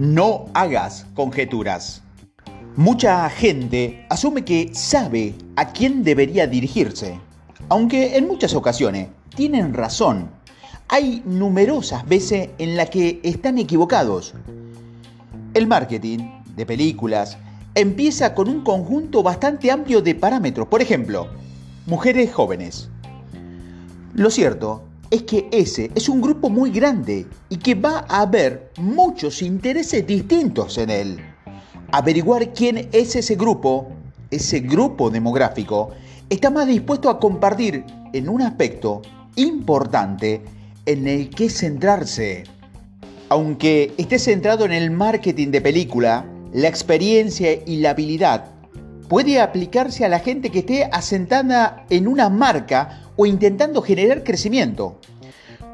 No hagas conjeturas. Mucha gente asume que sabe a quién debería dirigirse, aunque en muchas ocasiones tienen razón. Hay numerosas veces en las que están equivocados. El marketing de películas empieza con un conjunto bastante amplio de parámetros. Por ejemplo, mujeres jóvenes. Lo cierto es que ese es un grupo muy grande y que va a haber muchos intereses distintos en él. Averiguar quién es ese grupo, ese grupo demográfico, está más dispuesto a compartir en un aspecto importante en el que centrarse. Aunque esté centrado en el marketing de película, la experiencia y la habilidad puede aplicarse a la gente que esté asentada en una marca o intentando generar crecimiento.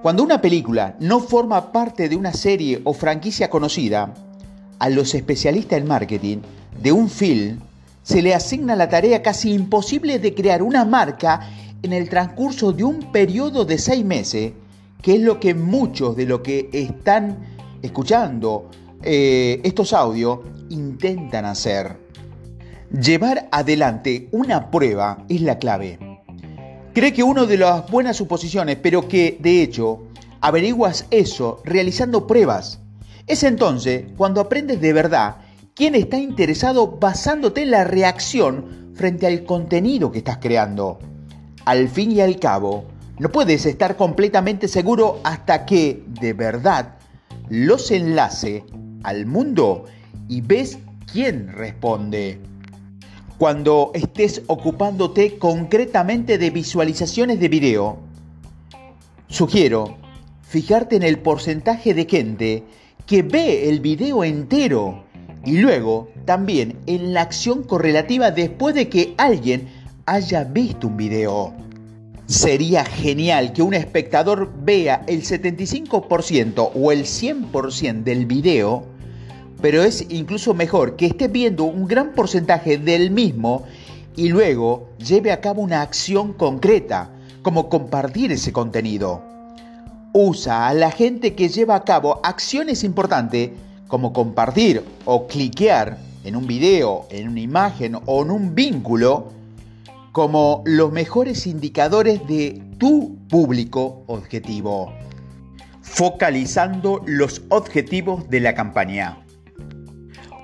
Cuando una película no forma parte de una serie o franquicia conocida, a los especialistas en marketing de un film se le asigna la tarea casi imposible de crear una marca en el transcurso de un periodo de seis meses, que es lo que muchos de los que están escuchando eh, estos audios intentan hacer. Llevar adelante una prueba es la clave cree que uno de las buenas suposiciones, pero que de hecho averiguas eso realizando pruebas. Es entonces cuando aprendes de verdad quién está interesado basándote en la reacción frente al contenido que estás creando. Al fin y al cabo, no puedes estar completamente seguro hasta que de verdad los enlace al mundo y ves quién responde. Cuando estés ocupándote concretamente de visualizaciones de video, sugiero fijarte en el porcentaje de gente que ve el video entero y luego también en la acción correlativa después de que alguien haya visto un video. Sería genial que un espectador vea el 75% o el 100% del video pero es incluso mejor que esté viendo un gran porcentaje del mismo y luego lleve a cabo una acción concreta, como compartir ese contenido. Usa a la gente que lleva a cabo acciones importantes como compartir o cliquear en un video, en una imagen o en un vínculo como los mejores indicadores de tu público objetivo, focalizando los objetivos de la campaña.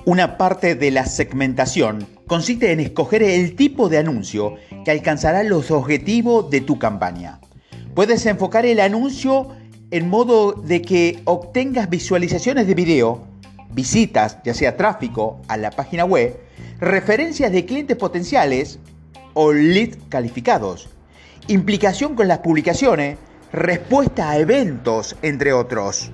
Una parte de la segmentación consiste en escoger el tipo de anuncio que alcanzará los objetivos de tu campaña. Puedes enfocar el anuncio en modo de que obtengas visualizaciones de video, visitas, ya sea tráfico a la página web, referencias de clientes potenciales o leads calificados, implicación con las publicaciones, respuesta a eventos, entre otros.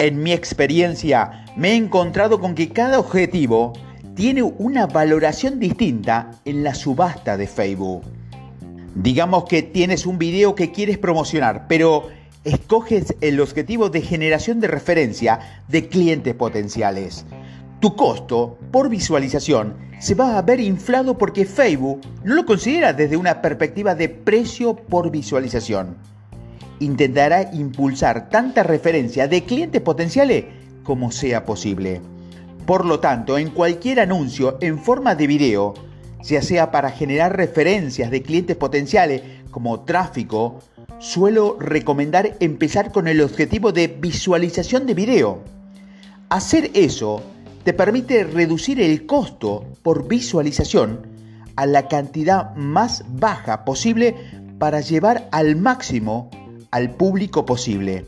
En mi experiencia me he encontrado con que cada objetivo tiene una valoración distinta en la subasta de Facebook. Digamos que tienes un video que quieres promocionar, pero escoges el objetivo de generación de referencia de clientes potenciales. Tu costo por visualización se va a ver inflado porque Facebook no lo considera desde una perspectiva de precio por visualización intentará impulsar tanta referencia de clientes potenciales como sea posible. Por lo tanto, en cualquier anuncio en forma de video, ya sea para generar referencias de clientes potenciales como tráfico, suelo recomendar empezar con el objetivo de visualización de video. Hacer eso te permite reducir el costo por visualización a la cantidad más baja posible para llevar al máximo al público posible.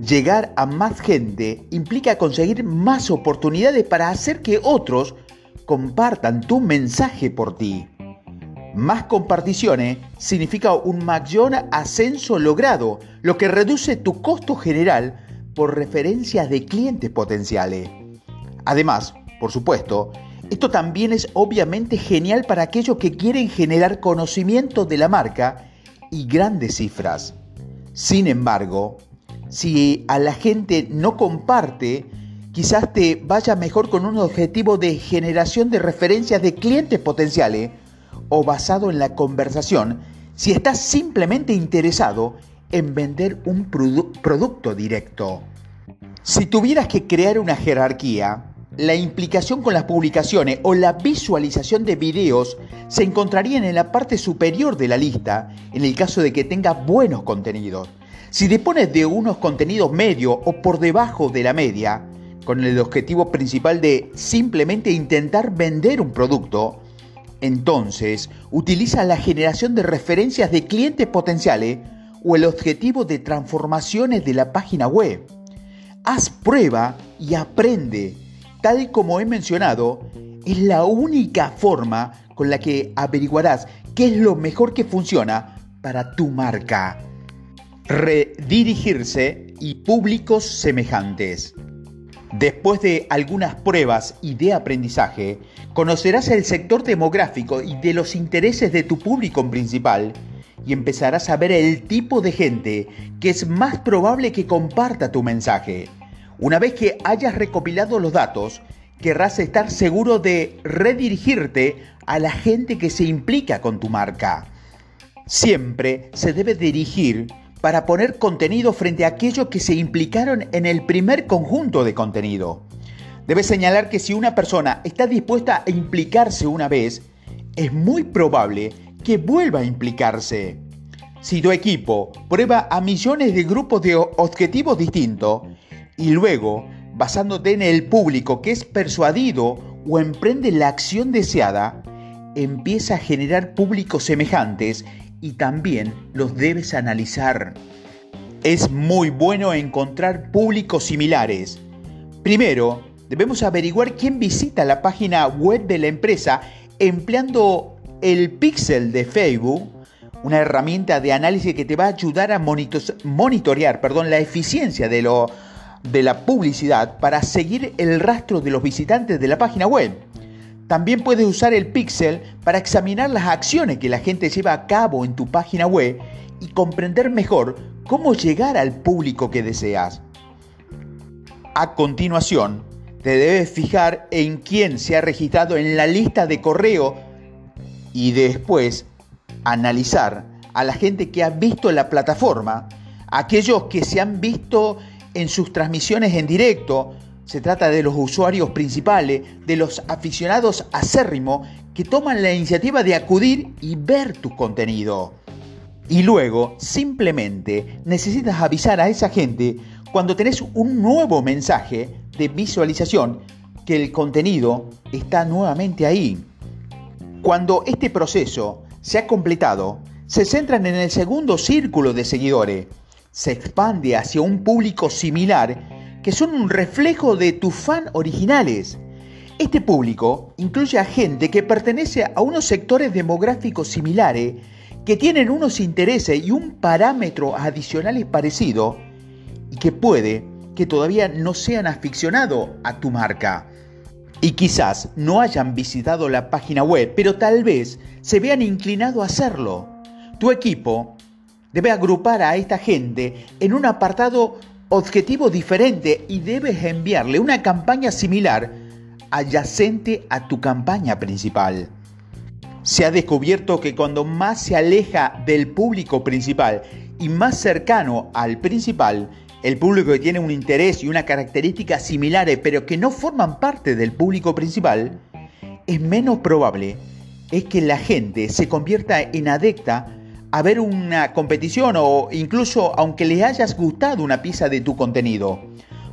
Llegar a más gente implica conseguir más oportunidades para hacer que otros compartan tu mensaje por ti. Más comparticiones significa un mayor ascenso logrado, lo que reduce tu costo general por referencias de clientes potenciales. Además, por supuesto, esto también es obviamente genial para aquellos que quieren generar conocimiento de la marca y grandes cifras. Sin embargo, si a la gente no comparte, quizás te vaya mejor con un objetivo de generación de referencias de clientes potenciales o basado en la conversación si estás simplemente interesado en vender un producto directo. Si tuvieras que crear una jerarquía, la implicación con las publicaciones o la visualización de videos se encontrarían en la parte superior de la lista en el caso de que tengas buenos contenidos. Si dispones de unos contenidos medio o por debajo de la media, con el objetivo principal de simplemente intentar vender un producto, entonces utiliza la generación de referencias de clientes potenciales o el objetivo de transformaciones de la página web. Haz prueba y aprende. Tal como he mencionado, es la única forma con la que averiguarás qué es lo mejor que funciona para tu marca. Redirigirse y públicos semejantes. Después de algunas pruebas y de aprendizaje, conocerás el sector demográfico y de los intereses de tu público principal y empezarás a ver el tipo de gente que es más probable que comparta tu mensaje. Una vez que hayas recopilado los datos, querrás estar seguro de redirigirte a la gente que se implica con tu marca. Siempre se debe dirigir para poner contenido frente a aquellos que se implicaron en el primer conjunto de contenido. Debes señalar que si una persona está dispuesta a implicarse una vez, es muy probable que vuelva a implicarse. Si tu equipo prueba a millones de grupos de objetivos distintos y luego, basándote en el público que es persuadido o emprende la acción deseada, empieza a generar públicos semejantes y también los debes analizar. Es muy bueno encontrar públicos similares. Primero, debemos averiguar quién visita la página web de la empresa empleando el pixel de Facebook, una herramienta de análisis que te va a ayudar a monitorear perdón, la eficiencia de, lo, de la publicidad para seguir el rastro de los visitantes de la página web. También puedes usar el pixel para examinar las acciones que la gente lleva a cabo en tu página web y comprender mejor cómo llegar al público que deseas. A continuación, te debes fijar en quién se ha registrado en la lista de correo y después analizar a la gente que ha visto la plataforma, aquellos que se han visto en sus transmisiones en directo, se trata de los usuarios principales, de los aficionados acérrimos que toman la iniciativa de acudir y ver tu contenido. Y luego, simplemente, necesitas avisar a esa gente cuando tenés un nuevo mensaje de visualización que el contenido está nuevamente ahí. Cuando este proceso se ha completado, se centran en el segundo círculo de seguidores, se expande hacia un público similar que son un reflejo de tus fan originales. Este público incluye a gente que pertenece a unos sectores demográficos similares, que tienen unos intereses y un parámetro adicionales parecido y que puede que todavía no sean aficionados a tu marca. Y quizás no hayan visitado la página web, pero tal vez se vean inclinados a hacerlo. Tu equipo debe agrupar a esta gente en un apartado objetivo diferente y debes enviarle una campaña similar adyacente a tu campaña principal. Se ha descubierto que cuando más se aleja del público principal y más cercano al principal, el público que tiene un interés y una característica similares pero que no forman parte del público principal, es menos probable es que la gente se convierta en adecta a ver una competición o incluso aunque le hayas gustado una pieza de tu contenido.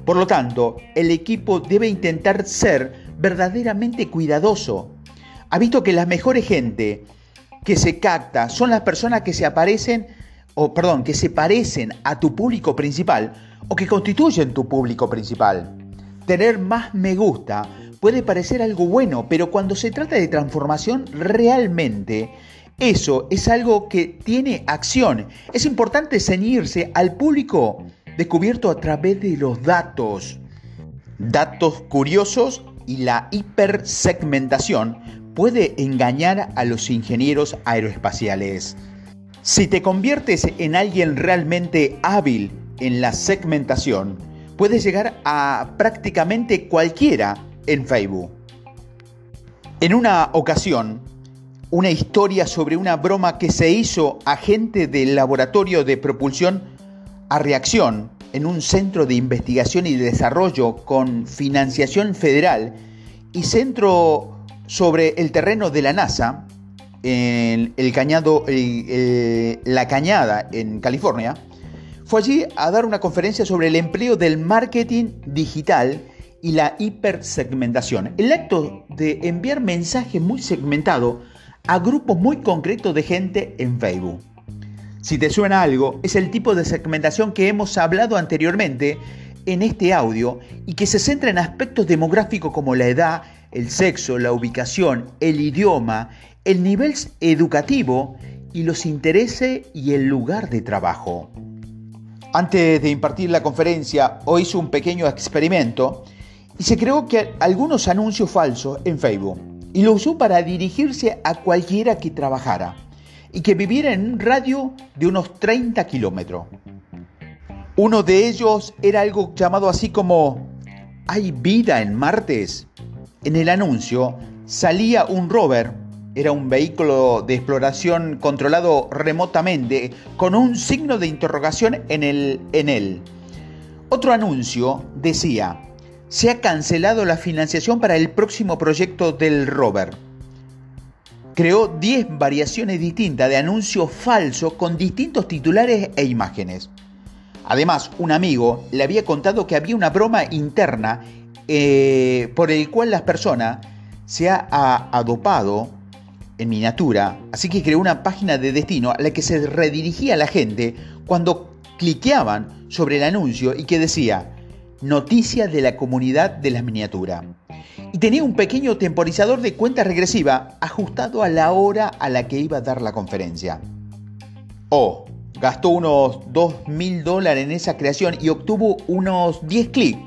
Por lo tanto, el equipo debe intentar ser verdaderamente cuidadoso. Ha visto que la mejor gente que se capta son las personas que se aparecen o perdón, que se parecen a tu público principal o que constituyen tu público principal. Tener más me gusta puede parecer algo bueno, pero cuando se trata de transformación realmente eso es algo que tiene acción. Es importante ceñirse al público descubierto a través de los datos. Datos curiosos y la hipersegmentación puede engañar a los ingenieros aeroespaciales. Si te conviertes en alguien realmente hábil en la segmentación, puedes llegar a prácticamente cualquiera en Facebook. En una ocasión, una historia sobre una broma que se hizo a gente del laboratorio de propulsión a reacción en un centro de investigación y desarrollo con financiación federal y centro sobre el terreno de la NASA, en el cañado, la Cañada en California, fue allí a dar una conferencia sobre el empleo del marketing digital y la hipersegmentación. El acto de enviar mensajes muy segmentados a grupos muy concretos de gente en Facebook. Si te suena algo, es el tipo de segmentación que hemos hablado anteriormente en este audio y que se centra en aspectos demográficos como la edad, el sexo, la ubicación, el idioma, el nivel educativo y los intereses y el lugar de trabajo. Antes de impartir la conferencia, hoy hice un pequeño experimento y se creó que algunos anuncios falsos en Facebook y lo usó para dirigirse a cualquiera que trabajara y que viviera en un radio de unos 30 kilómetros. Uno de ellos era algo llamado así como ¿Hay vida en Martes? En el anuncio salía un rover, era un vehículo de exploración controlado remotamente con un signo de interrogación en, el, en él. Otro anuncio decía, se ha cancelado la financiación para el próximo proyecto del rover. Creó 10 variaciones distintas de anuncios falsos con distintos titulares e imágenes. Además, un amigo le había contado que había una broma interna eh, por el cual las personas se ha adopado en miniatura, así que creó una página de destino a la que se redirigía la gente cuando cliqueaban sobre el anuncio y que decía Noticias de la comunidad de las miniaturas. Y tenía un pequeño temporizador de cuenta regresiva ajustado a la hora a la que iba a dar la conferencia. Oh, gastó unos 2 mil dólares en esa creación y obtuvo unos 10 clics.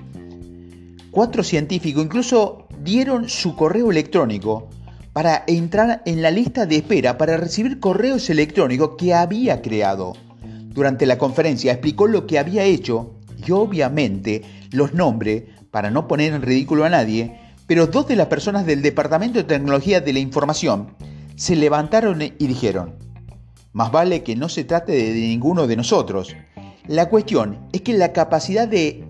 Cuatro científicos incluso dieron su correo electrónico para entrar en la lista de espera para recibir correos electrónicos que había creado. Durante la conferencia explicó lo que había hecho y obviamente los nombres para no poner en ridículo a nadie, pero dos de las personas del Departamento de Tecnología de la Información se levantaron y dijeron, más vale que no se trate de ninguno de nosotros. La cuestión es que la capacidad de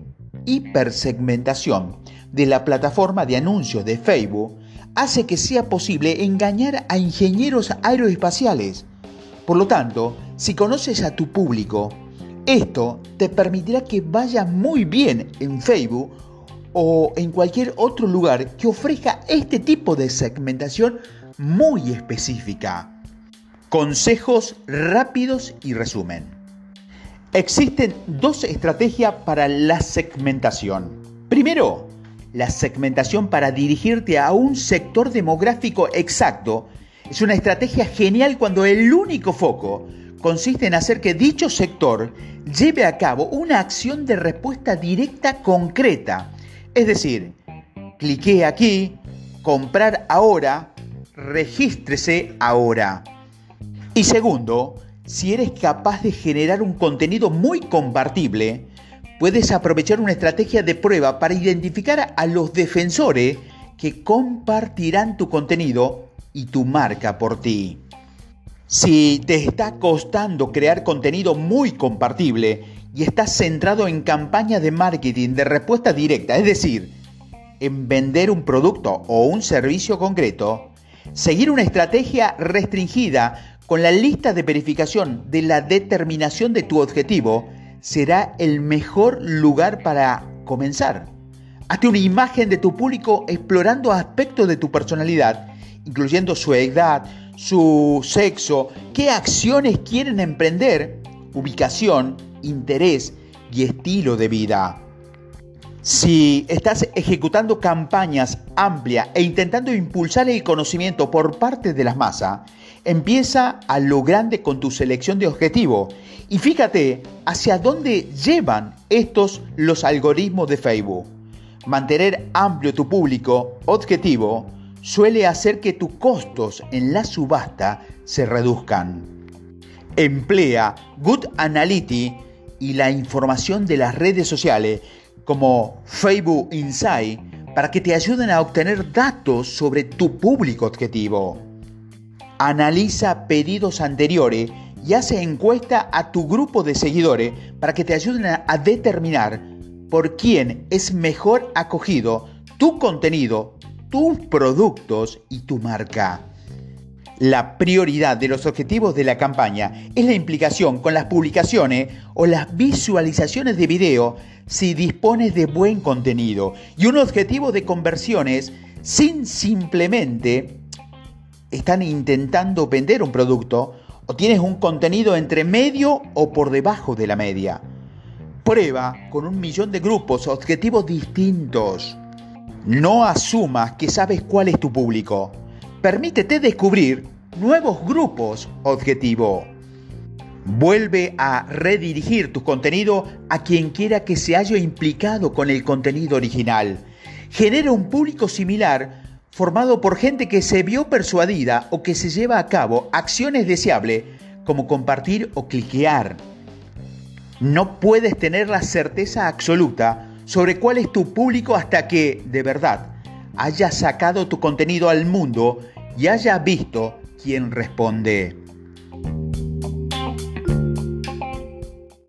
hipersegmentación de la plataforma de anuncios de Facebook hace que sea posible engañar a ingenieros aeroespaciales. Por lo tanto, si conoces a tu público, esto te permitirá que vayas muy bien en Facebook o en cualquier otro lugar que ofrezca este tipo de segmentación muy específica. Consejos rápidos y resumen. Existen dos estrategias para la segmentación. Primero, la segmentación para dirigirte a un sector demográfico exacto es una estrategia genial cuando el único foco consiste en hacer que dicho sector lleve a cabo una acción de respuesta directa concreta. Es decir, clique aquí, comprar ahora, regístrese ahora. Y segundo, si eres capaz de generar un contenido muy compartible, puedes aprovechar una estrategia de prueba para identificar a los defensores que compartirán tu contenido y tu marca por ti. Si te está costando crear contenido muy compartible y estás centrado en campañas de marketing de respuesta directa, es decir, en vender un producto o un servicio concreto, seguir una estrategia restringida con la lista de verificación de la determinación de tu objetivo será el mejor lugar para comenzar. Hazte una imagen de tu público explorando aspectos de tu personalidad, incluyendo su edad, su sexo, qué acciones quieren emprender, ubicación, interés y estilo de vida. Si estás ejecutando campañas amplias e intentando impulsar el conocimiento por parte de las masas, empieza a lo grande con tu selección de objetivos y fíjate hacia dónde llevan estos los algoritmos de Facebook. Mantener amplio tu público objetivo suele hacer que tus costos en la subasta se reduzcan. Emplea Good Analytics y la información de las redes sociales como Facebook Insight para que te ayuden a obtener datos sobre tu público objetivo. Analiza pedidos anteriores y hace encuesta a tu grupo de seguidores para que te ayuden a determinar por quién es mejor acogido tu contenido, tus productos y tu marca. La prioridad de los objetivos de la campaña es la implicación con las publicaciones o las visualizaciones de video si dispones de buen contenido y un objetivo de conversiones sin simplemente están intentando vender un producto o tienes un contenido entre medio o por debajo de la media. Prueba con un millón de grupos objetivos distintos. No asumas que sabes cuál es tu público. Permítete descubrir nuevos grupos objetivo. Vuelve a redirigir tu contenido a quien quiera que se haya implicado con el contenido original. Genera un público similar formado por gente que se vio persuadida o que se lleva a cabo acciones deseables como compartir o cliquear. No puedes tener la certeza absoluta sobre cuál es tu público hasta que, de verdad, hayas sacado tu contenido al mundo y haya visto quién responde.